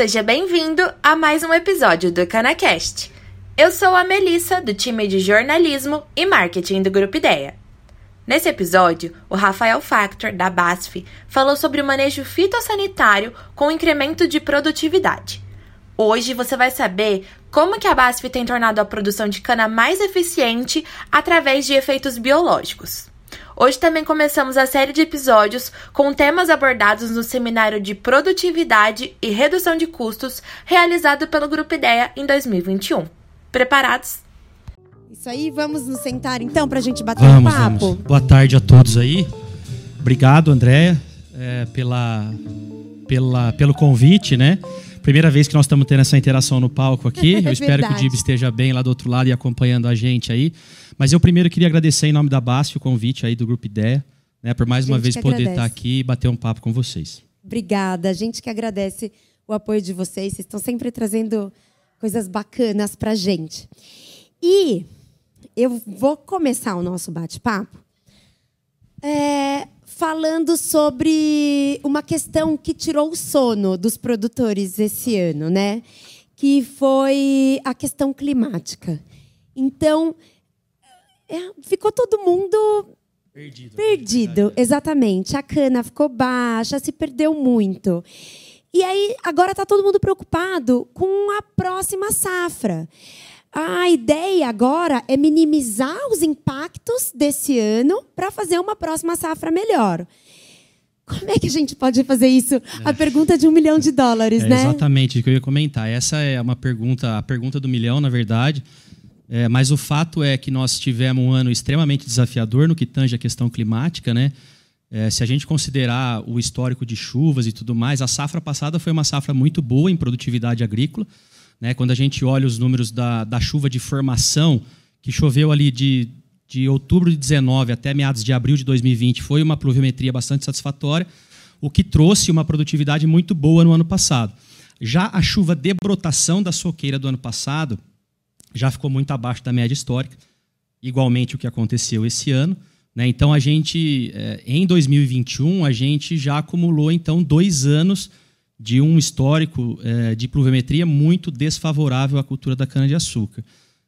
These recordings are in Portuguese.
Seja bem-vindo a mais um episódio do CanaCast. Eu sou a Melissa, do time de jornalismo e marketing do Grupo Ideia. Nesse episódio, o Rafael Factor, da BASF, falou sobre o manejo fitossanitário com incremento de produtividade. Hoje você vai saber como que a BASF tem tornado a produção de cana mais eficiente através de efeitos biológicos. Hoje também começamos a série de episódios com temas abordados no seminário de produtividade e redução de custos realizado pelo Grupo Ideia em 2021. Preparados? Isso aí, vamos nos sentar então para a gente bater vamos, um papo? Vamos. Boa tarde a todos aí. Obrigado, Andréia, é, pela, pela, pelo convite, né? Primeira vez que nós estamos tendo essa interação no palco aqui. Eu É espero que o Dib esteja bem lá do outro lado e acompanhando a gente aí. Mas eu primeiro queria agradecer em nome da BASF o convite aí do Grupo Ideia, né, por mais uma vez poder agradece. estar aqui e bater um papo com vocês. Obrigada. A gente que agradece o apoio de vocês. Vocês estão sempre trazendo coisas bacanas para gente. E eu vou começar o nosso bate-papo é, falando sobre uma questão que tirou o sono dos produtores esse ano, né? Que foi a questão climática. Então, é, ficou todo mundo perdido. Perdido, exatamente. A cana ficou baixa, se perdeu muito. E aí, agora está todo mundo preocupado com a próxima safra. A ideia agora é minimizar os impactos desse ano para fazer uma próxima safra melhor. Como é que a gente pode fazer isso? É. A pergunta de um milhão de dólares, é né? Exatamente, o que eu ia comentar. Essa é uma pergunta, a pergunta do milhão, na verdade. É, mas o fato é que nós tivemos um ano extremamente desafiador no que tange a questão climática, né? É, se a gente considerar o histórico de chuvas e tudo mais, a safra passada foi uma safra muito boa em produtividade agrícola. Né? Quando a gente olha os números da, da chuva de formação, que choveu ali de, de outubro de 19 até meados de abril de 2020, foi uma pluviometria bastante satisfatória, o que trouxe uma produtividade muito boa no ano passado. Já a chuva de brotação da soqueira do ano passado já ficou muito abaixo da média histórica, igualmente o que aconteceu esse ano. Né? Então, a gente, em 2021, a gente já acumulou então dois anos de um histórico de pluviometria muito desfavorável à cultura da cana-de-açúcar.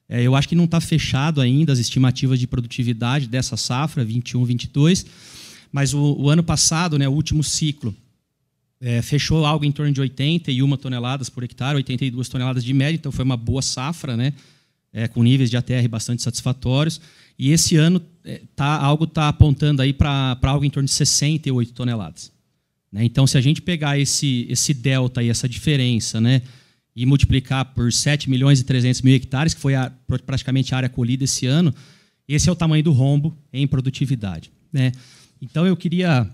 eu acho que não está fechado ainda as estimativas de produtividade dessa safra, 21, 22, mas o, o ano passado, né, o último ciclo, é, fechou algo em torno de 81 toneladas por hectare, 82 toneladas de média, então foi uma boa safra, né? É, com níveis de ATR bastante satisfatórios. E esse ano é, tá, algo está apontando aí para algo em torno de 68 toneladas. Né? Então, se a gente pegar esse, esse delta e essa diferença, né, e multiplicar por 7 milhões e 300 mil hectares, que foi a, praticamente a área colhida esse ano, esse é o tamanho do rombo em produtividade. Né? Então, eu queria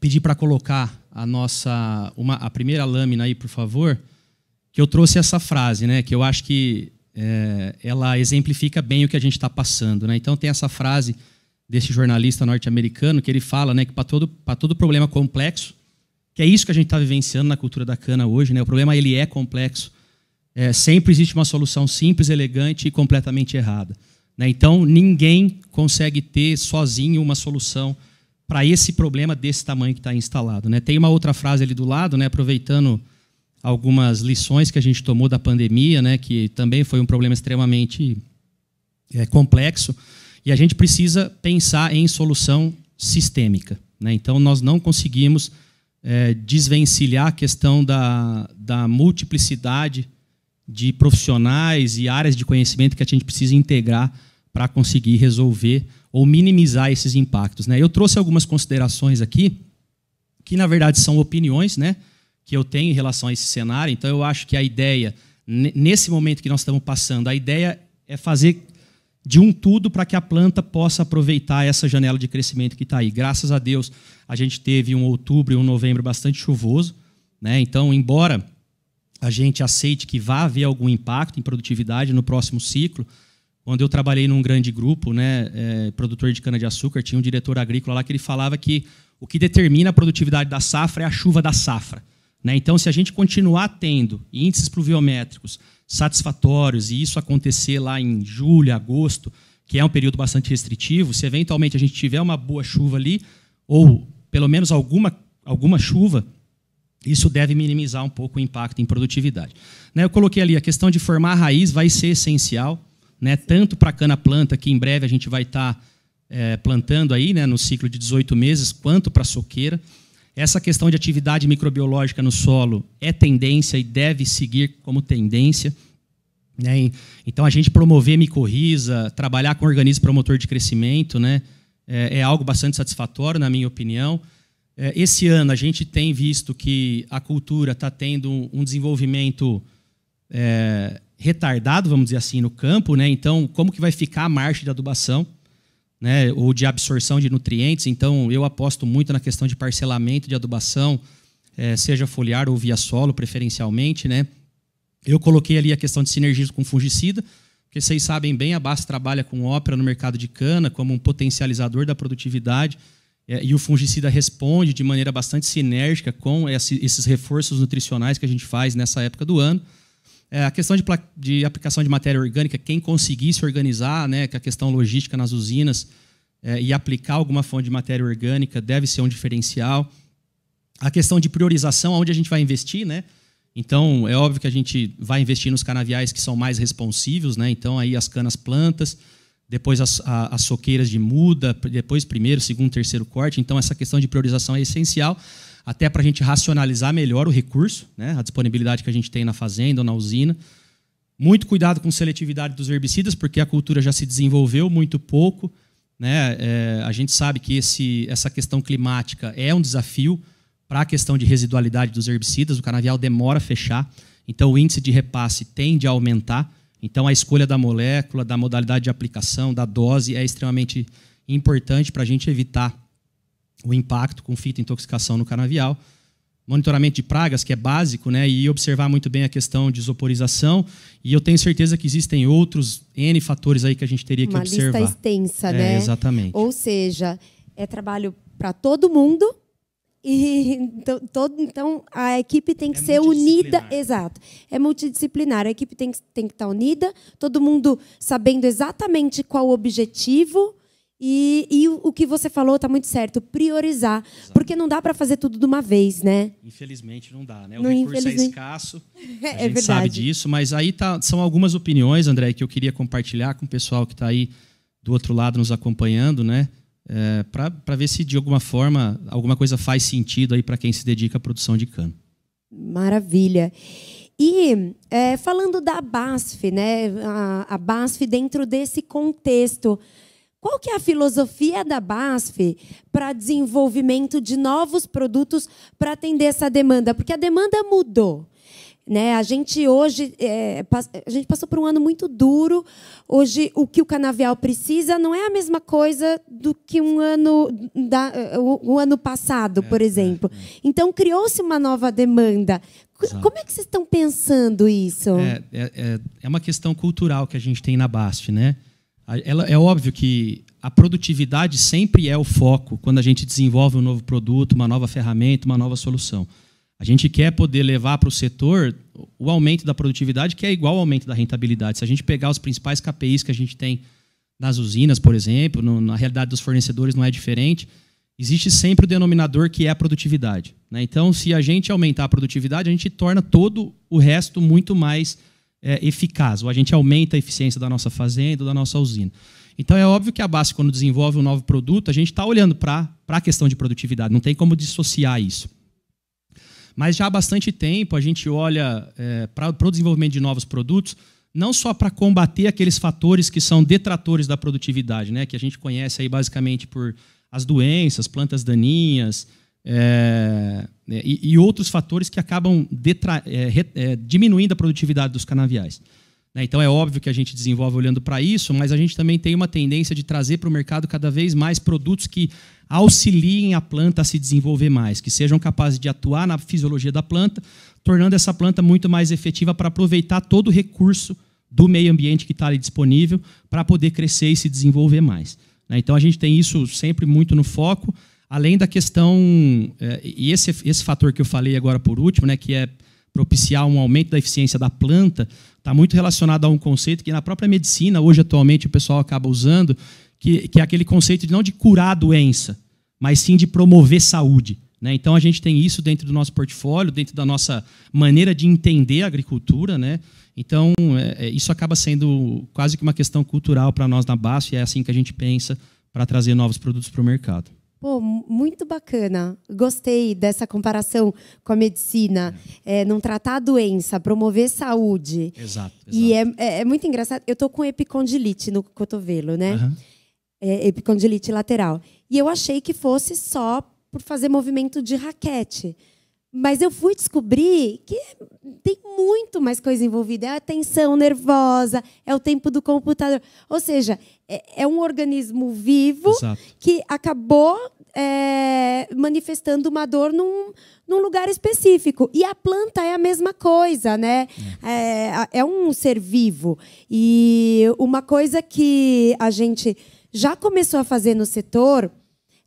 pedir para colocar a nossa uma, a primeira lâmina aí, por favor, que eu trouxe essa frase, né, que eu acho que é, ela exemplifica bem o que a gente está passando. Né? Então tem essa frase desse jornalista norte-americano que ele fala né, que para todo, todo problema complexo, que é isso que a gente está vivenciando na cultura da cana hoje, né? o problema ele é complexo, é, sempre existe uma solução simples, elegante e completamente errada. Né? Então ninguém consegue ter sozinho uma solução para esse problema desse tamanho que está instalado. Né? Tem uma outra frase ali do lado, né, aproveitando algumas lições que a gente tomou da pandemia, né, que também foi um problema extremamente é, complexo, e a gente precisa pensar em solução sistêmica. Né? Então, nós não conseguimos é, desvencilhar a questão da, da multiplicidade de profissionais e áreas de conhecimento que a gente precisa integrar para conseguir resolver ou minimizar esses impactos. Né? Eu trouxe algumas considerações aqui, que na verdade são opiniões, né? que eu tenho em relação a esse cenário. Então, eu acho que a ideia, nesse momento que nós estamos passando, a ideia é fazer de um tudo para que a planta possa aproveitar essa janela de crescimento que está aí. Graças a Deus, a gente teve um outubro e um novembro bastante chuvoso. Né? Então, embora a gente aceite que vá haver algum impacto em produtividade no próximo ciclo, quando eu trabalhei num grande grupo, né, é, produtor de cana-de-açúcar, tinha um diretor agrícola lá que ele falava que o que determina a produtividade da safra é a chuva da safra. Né? Então, se a gente continuar tendo índices pluviométricos satisfatórios e isso acontecer lá em julho, agosto, que é um período bastante restritivo, se eventualmente a gente tiver uma boa chuva ali, ou pelo menos alguma, alguma chuva, isso deve minimizar um pouco o impacto em produtividade. Né, eu coloquei ali a questão de formar a raiz vai ser essencial, né, tanto para a cana-planta, que em breve a gente vai estar tá, é, plantando aí, né, no ciclo de 18 meses, quanto para a soqueira. Essa questão de atividade microbiológica no solo é tendência e deve seguir como tendência. Né? Então, a gente promover micorriza, trabalhar com organismo promotor de crescimento, né? é, é algo bastante satisfatório, na minha opinião. É, esse ano, a gente tem visto que a cultura está tendo um, desenvolvimento é, retardado, vamos dizer assim, no campo. Né? Então, como que vai ficar a marcha de adubação? Né, ou de absorção de nutrientes. Então, eu aposto muito na questão de parcelamento de adubação, é, seja foliar ou via solo, preferencialmente. Né? Eu coloquei ali a questão de sinergismo com fungicida, porque vocês sabem bem, a Basta trabalha com ópera no mercado de cana como um potencializador da produtividade, é, e o fungicida responde de maneira bastante sinérgica com esse, esses reforços nutricionais que a gente faz nessa época do ano. É, a questão de, de, aplicação de matéria orgânica, quem conseguir se organizar, né, com a questão logística nas usinas é, e aplicar alguma fonte de matéria orgânica deve ser um diferencial. A questão de priorização, onde a gente vai investir, né? Então, é óbvio que a gente vai investir nos canaviais que são mais responsivos, né? Então, aí as canas plantas, depois as, a, as soqueiras de muda, depois primeiro, segundo, terceiro corte. Então, essa questão de priorização é essencial, até para a gente racionalizar melhor o recurso, né? a disponibilidade que a gente tem na fazenda ou na usina. Muito cuidado com seletividade dos herbicidas, porque a cultura já se desenvolveu muito pouco. Né? É, a gente sabe que esse, essa questão climática é um desafio, para a questão de residualidade dos herbicidas, o canavial demora a fechar, então o índice de repasse tende a aumentar. Então a escolha da molécula, da modalidade de aplicação, da dose é extremamente importante para a gente evitar o impacto com fitointoxicação no canavial. Monitoramento de pragas, que é básico, né? e observar muito bem a questão de isoporização. E eu tenho certeza que existem outros N fatores aí que a gente teria que Uma observar. Uma lista extensa, é, né? Exatamente. Ou seja, é trabalho para todo mundo, e então, todo, então a equipe tem que é ser unida, exato. É multidisciplinar. A equipe tem, tem que estar unida, todo mundo sabendo exatamente qual o objetivo. E, e o, que você falou está muito certo, priorizar. Exato. Porque não dá para fazer tudo de uma vez, né? Infelizmente não dá, né? O não, recurso é escasso, a é gente verdade. sabe disso, mas aí tá, são algumas opiniões, André, que eu queria compartilhar com o pessoal que está aí do outro lado nos acompanhando, né? é, para ver se de alguma forma alguma coisa faz sentido aí para quem se dedica à produção de cana. Maravilha. E é, falando da BASF, né, a, a BASF dentro desse contexto, qual que é a filosofia da BASF para desenvolvimento de novos produtos para atender essa demanda? Porque a demanda mudou. Né? A gente hoje é, a gente passou por um ano muito duro. Hoje o que o canavial precisa não é a mesma coisa do que um ano da, o, o ano passado, é, por exemplo. É, é. Então criou-se uma nova demanda. Exato. Como é que vocês estão pensando isso? É, é, é, é uma questão cultural que a gente tem na BASF, né? Ela, é óbvio que a produtividade sempre é o foco quando a gente desenvolve um novo produto, uma nova ferramenta, uma nova solução. A gente quer poder levar para o setor o aumento da produtividade, que é igual ao aumento da rentabilidade. Se a gente pegar os principais KPIs que a gente tem nas usinas, por exemplo, no, na realidade dos fornecedores não é diferente, existe sempre o denominador que é a produtividade. Né? Então, se a gente aumentar a produtividade, a gente torna todo o resto muito mais é, eficaz, ou a gente aumenta a eficiência da nossa fazenda, da nossa usina. Então, é óbvio que a base, quando desenvolve um novo produto, a gente está olhando para a questão de produtividade, não tem como dissociar isso. Mas já há bastante tempo a gente olha é, para o desenvolvimento de novos produtos, não só para combater aqueles fatores que são detratores da produtividade, né, que a gente conhece aí basicamente por as doenças, plantas daninhas é, é e, e, outros fatores que acabam detra, é, é, diminuindo a produtividade dos canaviais. Né, então é óbvio que a gente desenvolve olhando para isso, mas a gente também tem uma tendência de trazer para o mercado cada vez mais produtos que auxiliem a planta a se desenvolver mais, que sejam capazes de atuar na fisiologia da planta, tornando essa planta muito mais efetiva para aproveitar todo o recurso do meio ambiente que está ali disponível para poder crescer e se desenvolver mais. Né? Então a gente tem isso sempre muito no foco, além da questão é, e esse esse fator que eu falei agora por último, né, que é propiciar um aumento da eficiência da planta, está muito relacionado a um conceito que na própria medicina hoje atualmente o pessoal acaba usando, que, que é aquele conceito de não de curar a doença, mas sim de promover saúde. Né? Então a gente tem isso dentro do nosso portfólio, dentro da nossa maneira de entender a agricultura. Né? Então é, é isso acaba sendo quase que uma questão cultural para nós na BASF e é assim que a gente pensa para trazer novos produtos para o mercado. Pô, muito bacana. Gostei dessa comparação com a medicina. É. É, não tratar a doença, promover saúde. Exato. exato. E é, é, é, muito engraçado. Eu tô com epicondilite no cotovelo, né? Uhum. epicondilite lateral. E eu achei que fosse só por fazer movimento de raquete. Mas eu fui descobrir que tem muito mais coisa envolvida. É a tensão nervosa, é o tempo do computador. Ou seja, é, é um organismo vivo Exato. que acabou é, manifestando uma dor num, num lugar específico. E a planta é a mesma coisa, né? É, é um ser vivo. E uma coisa que a gente já começou a fazer no setor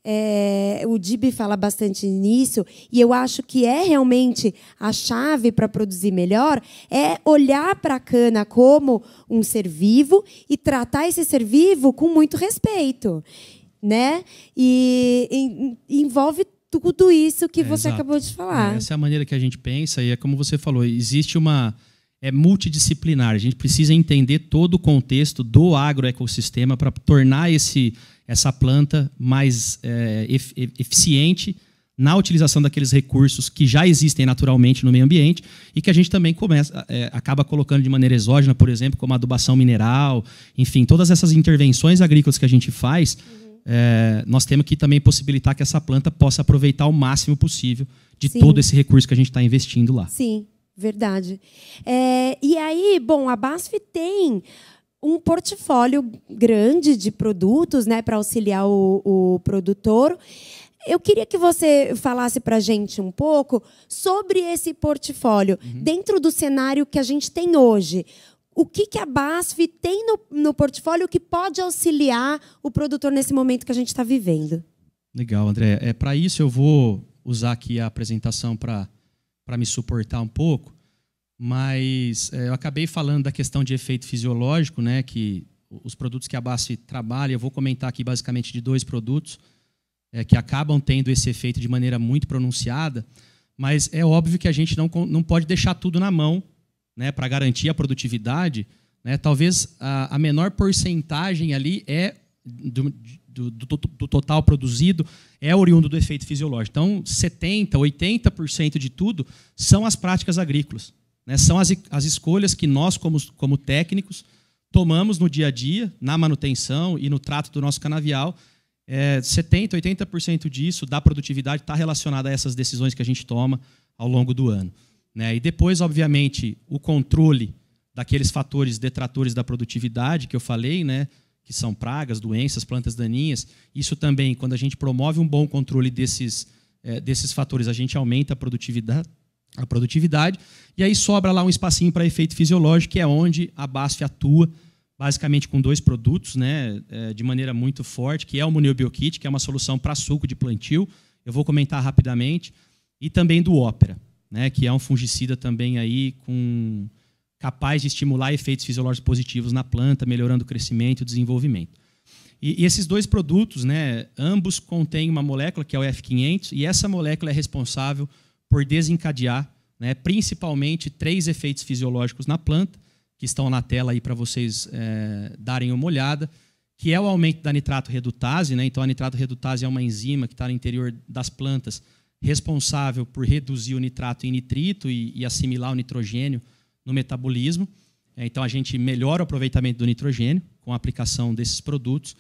é, o Dib fala bastante nisso, e eu acho que é realmente a chave para produzir melhor, é olhar para a cana como um ser vivo e tratar esse ser vivo com muito respeito. Né? E, e envolve tudo isso que é, você exato. acabou de falar. É, essa é a maneira que a gente pensa, e é como você falou, existe uma. É multidisciplinar. A gente precisa entender todo o contexto do agroecossistema para tornar esse, essa planta mais é, eficiente na utilização daqueles recursos que já existem naturalmente no meio ambiente e que a gente também começa, é, acaba colocando de maneira exógena, por exemplo, como adubação mineral, enfim, todas essas intervenções agrícolas que a gente faz, uhum. é, nós temos que também possibilitar que essa planta possa aproveitar o máximo possível de Sim. todo esse recurso que a gente está investindo lá. Sim, verdade. É, e aí, bom, a BASF tem um portfólio grande de produtos né, para auxiliar o, o produtor. Eu queria que você falasse para a gente um pouco sobre esse portfólio, uhum. dentro do cenário que a gente tem hoje. O que, que a BASF tem no, no portfólio que pode auxiliar o produtor nesse momento que a gente está vivendo? Legal, André. É, para isso, eu vou usar aqui a apresentação para me suportar um pouco mas é, eu acabei falando da questão de efeito fisiológico, né, que os produtos que a BASF trabalha, eu vou comentar aqui basicamente de dois produtos é, que acabam tendo esse efeito de maneira muito pronunciada, mas é óbvio que a gente não, não pode deixar tudo na mão né, para garantir a produtividade. Né, talvez a, a menor porcentagem ali é do, do, do, do, total produzido é oriundo do efeito fisiológico. Então, 70%, 80% de tudo são as práticas agrícolas. Né? São as, as escolhas que nós, como, como técnicos, tomamos no dia a dia, na manutenção e no trato do nosso canavial. É, 70%, 80% disso, da produtividade, está relacionado a essas decisões que a gente toma ao longo do ano. Né? E depois, obviamente, o controle daqueles fatores detratores da produtividade que eu falei, né? Que são pragas, doenças, plantas daninhas. Isso também, quando a gente promove um bom controle desses, é, desses fatores, a gente aumenta a produtividade, a produtividade, e aí sobra lá um espacinho para efeito fisiológico, que é onde a BASF atua, basicamente com dois produtos, né, é, de maneira muito forte, que é o Muniobiokit, que é uma solução para suco de plantio, eu vou comentar rapidamente, e também do Ópera, né, que é um fungicida também aí com capaz de estimular efeitos fisiológicos positivos na planta, melhorando o crescimento e o desenvolvimento. E, e, esses dois produtos, né, ambos contêm uma molécula que é o F500, e essa molécula é responsável por desencadear né, principalmente três efeitos fisiológicos na planta, que estão na tela aí para vocês é, darem uma olhada, que é o aumento da nitrato redutase. Né? Então, a nitrato redutase é uma enzima que está no interior das plantas, responsável por reduzir o nitrato em nitrito e, e assimilar o nitrogênio no metabolismo. É, então, a gente melhora o aproveitamento do nitrogênio com a aplicação desses produtos.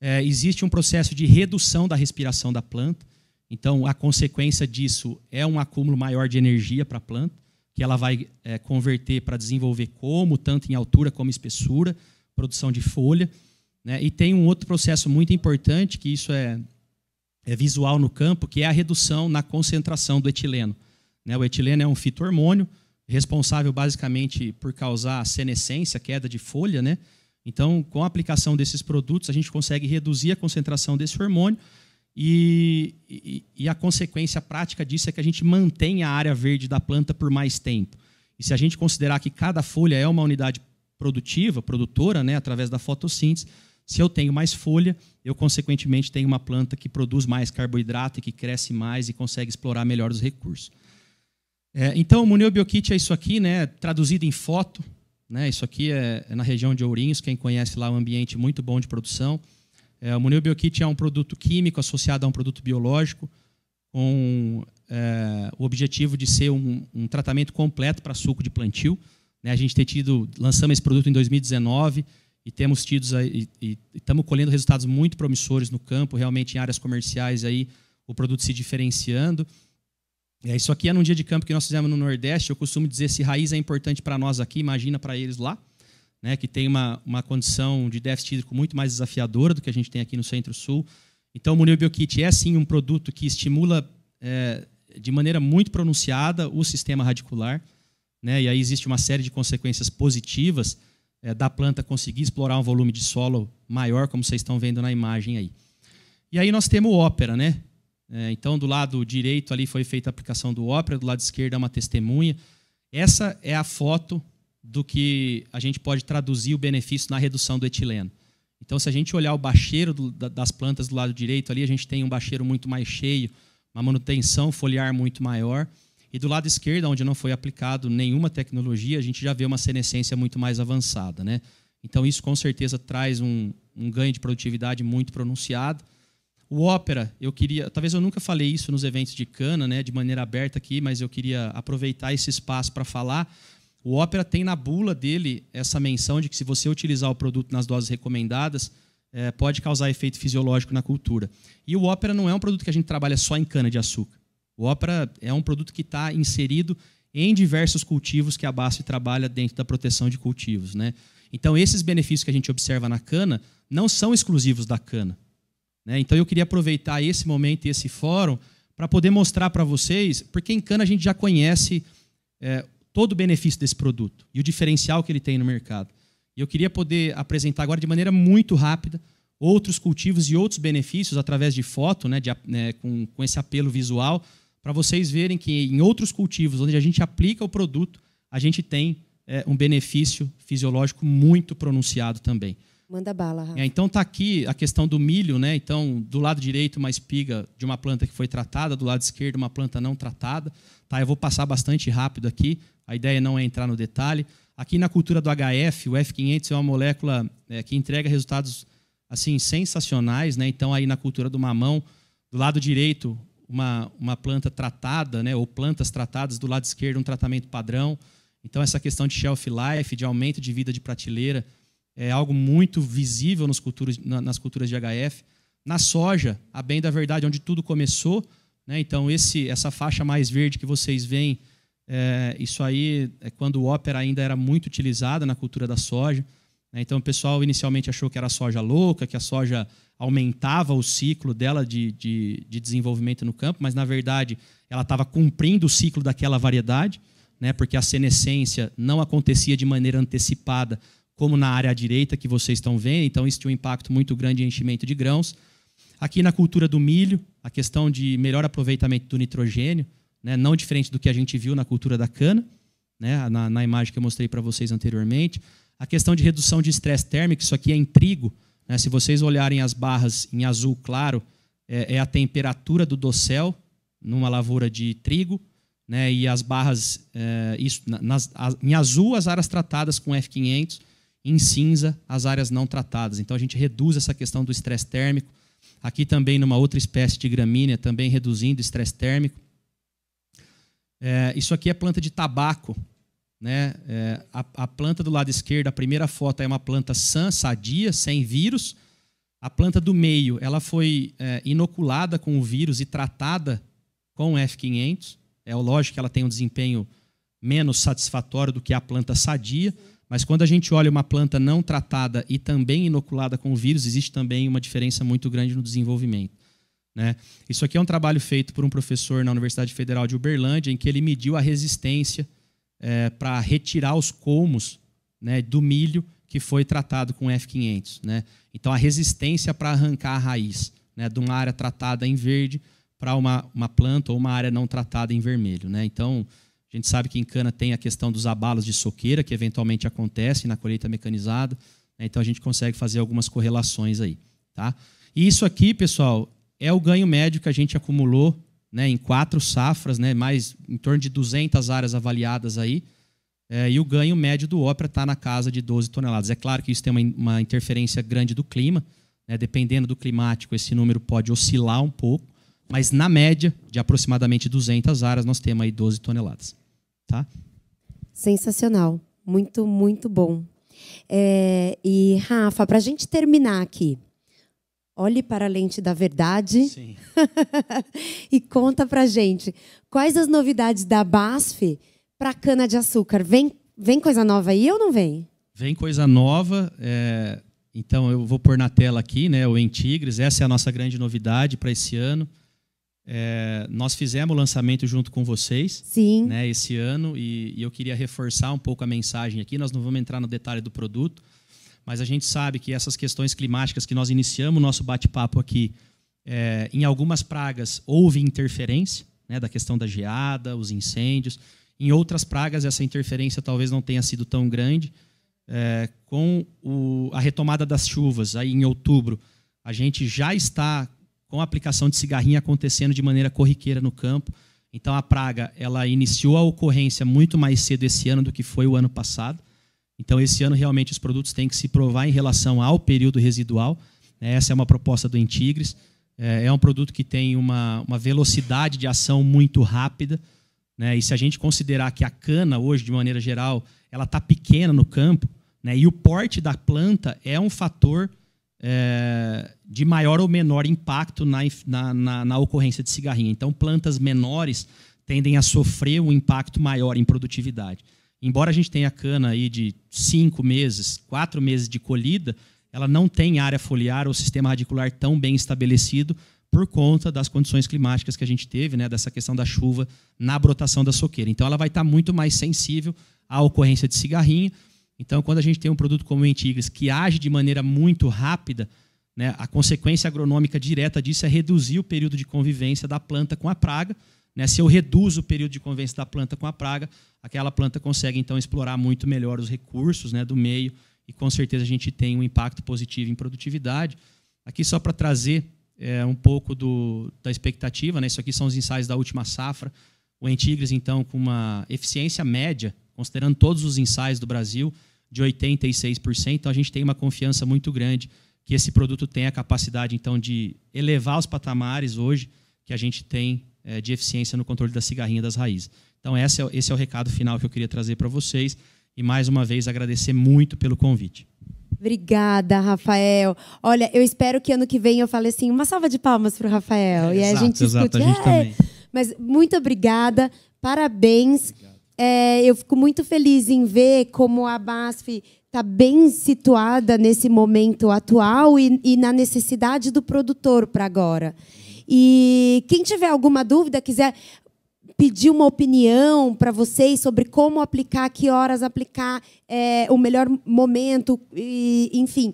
É, existe um processo de redução da respiração da planta. Então, a consequência disso é um acúmulo maior de energia para a planta, que ela vai é, converter para desenvolver como, tanto em altura como espessura, produção de folha. Né? E tem um outro processo muito importante, que isso é, é visual no campo, que é a redução na concentração do etileno. Né? O etileno é um fito-hormônio, responsável basicamente por causar senescência, queda de folha. Né? Então, com a aplicação desses produtos, a gente consegue reduzir a concentração desse hormônio e, e, e, a consequência prática disso é que a gente mantém a área verde da planta por mais tempo. E se a gente considerar que cada folha é uma unidade produtiva, produtora, né, através da fotossíntese, Se eu tenho mais folha, eu consequentemente tenho uma planta que produz mais carboidrato e que cresce mais e consegue explorar melhor os recursos. É, então, o Muneu Biokit é isso aqui, né, traduzido em foto. Né, isso aqui é, é, na região de Ourinhos, quem conhece lá, é um ambiente muito bom de produção. É, o Muneu Biokit é um produto químico associado a um produto biológico, com é, o objetivo de ser um, um tratamento completo para suco de plantio. Né, a gente tem tido, lançamos esse produto em 2019 e temos tido e, estamos colhendo resultados muito promissores no campo, realmente em áreas comerciais aí o produto se diferenciando. É, isso aqui é num dia de campo que nós fizemos no Nordeste. Eu costumo dizer se raiz é importante para nós aqui, imagina para eles lá, né, que tem uma, uma condição de déficit hídrico muito mais desafiadora do que a gente tem aqui no Centro-Sul. Então, o Munir Biokit é sim um produto que estimula é, de maneira muito pronunciada o sistema radicular, né, e aí existe uma série de consequências positivas é, da planta conseguir explorar um volume de solo maior, como vocês estão vendo na imagem aí. E aí nós temos o ópera, né? É, então, do lado direito ali foi feita a aplicação do ópera, do lado esquerdo é uma testemunha. Essa é a foto do que a gente pode traduzir o benefício na redução do etileno. Então, se a gente olhar o bacheiro do, das plantas do lado direito ali, a gente tem um bacheiro muito mais cheio, uma manutenção foliar muito maior. E do lado esquerdo, onde não foi aplicado nenhuma tecnologia, a gente já vê uma senescência muito mais avançada. Né? Então, isso com certeza traz um, um ganho de produtividade muito pronunciado. O Ópera, eu queria, talvez eu nunca falei isso nos eventos de cana, né, de maneira aberta aqui, mas eu queria aproveitar esse espaço para falar. O Ópera tem na bula dele essa menção de que se você utilizar o produto nas doses recomendadas, é, pode causar efeito fisiológico na cultura. E o Ópera não é um produto que a gente trabalha só em cana de açúcar. O Opera é um produto que está inserido em diversos cultivos que a BASF trabalha dentro da proteção de cultivos. Né? Então, esses benefícios que a gente observa na cana não são exclusivos da cana. Né? Então, eu queria aproveitar esse momento e esse fórum para poder mostrar para vocês, porque em cana a gente já conhece é, todo o benefício desse produto e o diferencial que ele tem no mercado. E eu queria poder apresentar agora de maneira muito rápida outros cultivos e outros benefícios através de foto, né, de, né, com, com esse apelo visual, para vocês verem que em outros cultivos, onde a gente aplica o produto, a gente tem é, um benefício fisiológico muito pronunciado também. Manda bala, Rafa. É, então está aqui a questão do milho, né? Então, do lado direito, uma espiga de uma planta que foi tratada, do lado esquerdo, uma planta não tratada. Tá? Eu vou passar bastante rápido aqui, a ideia não é entrar no detalhe. Aqui na cultura do HF, o F500 é uma molécula é, que entrega resultados assim sensacionais, né? Então aí na cultura do mamão, do lado direito, uma, uma planta tratada, né, ou plantas tratadas, do lado esquerdo um tratamento padrão. Então, essa questão de shelf life, de aumento de vida de prateleira, é algo muito visível nas culturas, nas culturas de HF. Na soja, a bem da verdade, onde tudo começou, né, então esse, essa faixa mais verde que vocês veem, é, isso aí é quando o ópera ainda era muito utilizada na cultura da soja. Né, então o pessoal inicialmente achou que era soja louca, que a soja aumentava o ciclo dela de, de, de desenvolvimento no campo, mas na verdade ela estava cumprindo o ciclo daquela variedade, né, porque a senescência não acontecia de maneira antecipada, como na área à direita que vocês estão vendo, então isso tinha um impacto muito grande em enchimento de grãos. Aqui na cultura do milho, a questão de melhor aproveitamento do nitrogênio, né, não diferente do que a gente viu na cultura da cana, né, na, na imagem que eu mostrei para vocês anteriormente. A questão de redução de estresse térmico, isso aqui é em trigo, né? Se vocês olharem as barras em azul claro, é, é a temperatura do dossel numa lavoura de trigo, né? e as barras é, isso, nas, as, em azul as áreas tratadas com F500, em cinza as áreas não tratadas. Então a gente reduz essa questão do estresse térmico. Aqui também numa outra espécie de gramínea, também reduzindo o estresse térmico. É, isso aqui é planta de tabaco. Né? É, a, a, planta do lado esquerdo, a primeira foto é uma planta sã, sadia, sem vírus. A planta do meio, ela foi é, inoculada com o vírus e tratada com o F500. É lógico que ela tem um desempenho menos satisfatório do que a planta sadia, mas quando a gente olha uma planta não tratada e também inoculada com o vírus, existe também uma diferença muito grande no desenvolvimento. Né? Isso aqui é um trabalho feito por um professor na Universidade Federal de Uberlândia, em que ele mediu a resistência é, para retirar os colmos né, do milho que foi tratado com F500. Né? Então, a resistência para arrancar a raiz né, de uma área tratada em verde para uma, uma planta ou uma área não tratada em vermelho. Né? Então, a gente sabe que em cana tem a questão dos abalos de soqueira, que eventualmente acontecem na colheita mecanizada. Né? Então a gente consegue fazer algumas correlações aí. Tá? E isso aqui, pessoal, é o ganho médio que a gente acumulou né, em quatro safras, né, mais em torno de 200 áreas avaliadas aí. É, e o ganho médio do Opera está na casa de 12 toneladas. É claro que isso tem uma, uma interferência grande do clima. Né, dependendo do climático, esse número pode oscilar um pouco. Mas na média, de aproximadamente 200 áreas, nós temos aí 12 toneladas. Tá? Sensacional. Muito, muito bom. É, e, Rafa, para a gente terminar aqui, olhe para a lente da verdade e conta para gente quais as novidades da BASF para cana de açúcar. Vem, vem coisa nova aí ou não vem? Vem coisa nova. É... Então eu vou pôr na tela aqui, né, o Entigres. Essa é a nossa grande novidade para esse ano. É, nós fizemos o lançamento junto com vocês Sim. Né, esse ano e, e, eu queria reforçar um pouco a mensagem aqui. Nós não vamos entrar no detalhe do produto, mas a gente sabe que essas questões climáticas que nós iniciamos o nosso bate-papo aqui, é, em algumas pragas houve interferência né, da questão da geada, os incêndios. Em outras pragas, essa interferência talvez não tenha sido tão grande. É, com o, a retomada das chuvas aí em outubro, a gente já está com a aplicação de cigarrinha acontecendo de maneira corriqueira no campo. Então a praga ela iniciou a ocorrência muito mais cedo esse ano do que foi o ano passado. Então esse ano realmente os produtos têm que se provar em relação ao período residual. Essa é uma proposta do Intigres. É, é um produto que tem uma, uma velocidade de ação muito rápida. Né? E se a gente considerar que a cana hoje, de maneira geral, ela está pequena no campo, né? e o porte da planta é um fator é, de maior ou menor impacto na, na, na, na, ocorrência de cigarrinha. Então, plantas menores tendem a sofrer um impacto maior em produtividade. Embora a gente tenha cana aí de cinco meses, quatro meses de colhida, ela não tem área foliar ou sistema radicular tão bem estabelecido por conta das condições climáticas que a gente teve, né, dessa questão da chuva na brotação da soqueira. Então, ela vai estar muito mais sensível à ocorrência de cigarrinha então, quando a gente tem um produto como o Entigres que age de maneira muito rápida, né, a consequência agronômica direta disso é reduzir o período de convivência da planta com a praga. Né? Se eu reduzo o período de convivência da planta com a praga, aquela planta consegue então explorar muito melhor os recursos né, do meio e com certeza a gente tem um impacto positivo em produtividade. Aqui só para trazer é, um pouco do, da expectativa, né? isso aqui são os ensaios da última safra. O Entigres, então, com uma eficiência média, considerando todos os ensaios do Brasil, de 86%. Então a gente tem uma confiança muito grande que esse produto tem a capacidade então de elevar os patamares hoje que a gente tem é, de eficiência no controle da cigarrinha das raízes. Então esse é, esse é o recado final que eu queria trazer para vocês e mais uma vez agradecer muito pelo convite. Obrigada, Rafael. Olha, eu espero que ano que vem eu fale assim, uma salva de palmas para o Rafael. É, e exato, a gente exato, escute. A gente é, mas muito obrigada, parabéns. Obrigado. É, eu fico muito feliz em ver como a BASF está bem situada nesse momento atual e, e na necessidade do produtor para agora. E quem tiver alguma dúvida, quiser pedir uma opinião para vocês sobre como aplicar, que horas aplicar, é, o melhor momento, e, enfim,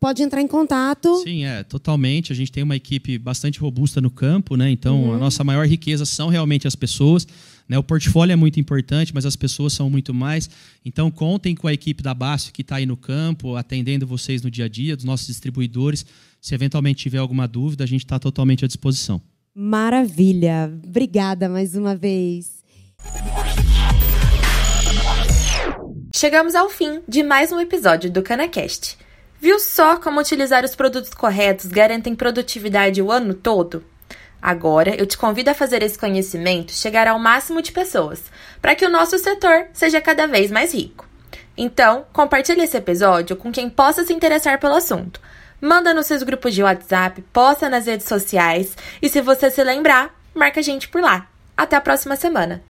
pode entrar em contato. Sim, é, totalmente. A gente tem uma equipe bastante robusta no campo, né? Então, uhum. a nossa maior riqueza são realmente as pessoas. Né? O portfólio é muito importante, mas as pessoas são muito mais. Então, contem com a equipe da BASF que está aí no campo, atendendo vocês no dia a dia, dos nossos distribuidores. Se eventualmente tiver alguma dúvida, a gente está totalmente à disposição. Maravilha. Obrigada mais uma vez. Chegamos ao fim de mais um episódio do CanaCast. Viu só como utilizar os produtos corretos garantem produtividade o ano todo? Agora, eu te convido a fazer esse conhecimento chegar ao máximo de pessoas, para que o nosso setor seja cada vez mais rico. Então, compartilhe esse episódio com quem possa se interessar pelo assunto. Manda nos seus grupos de WhatsApp, posta nas redes sociais e se você se lembrar, marca a gente por lá. Até a próxima semana!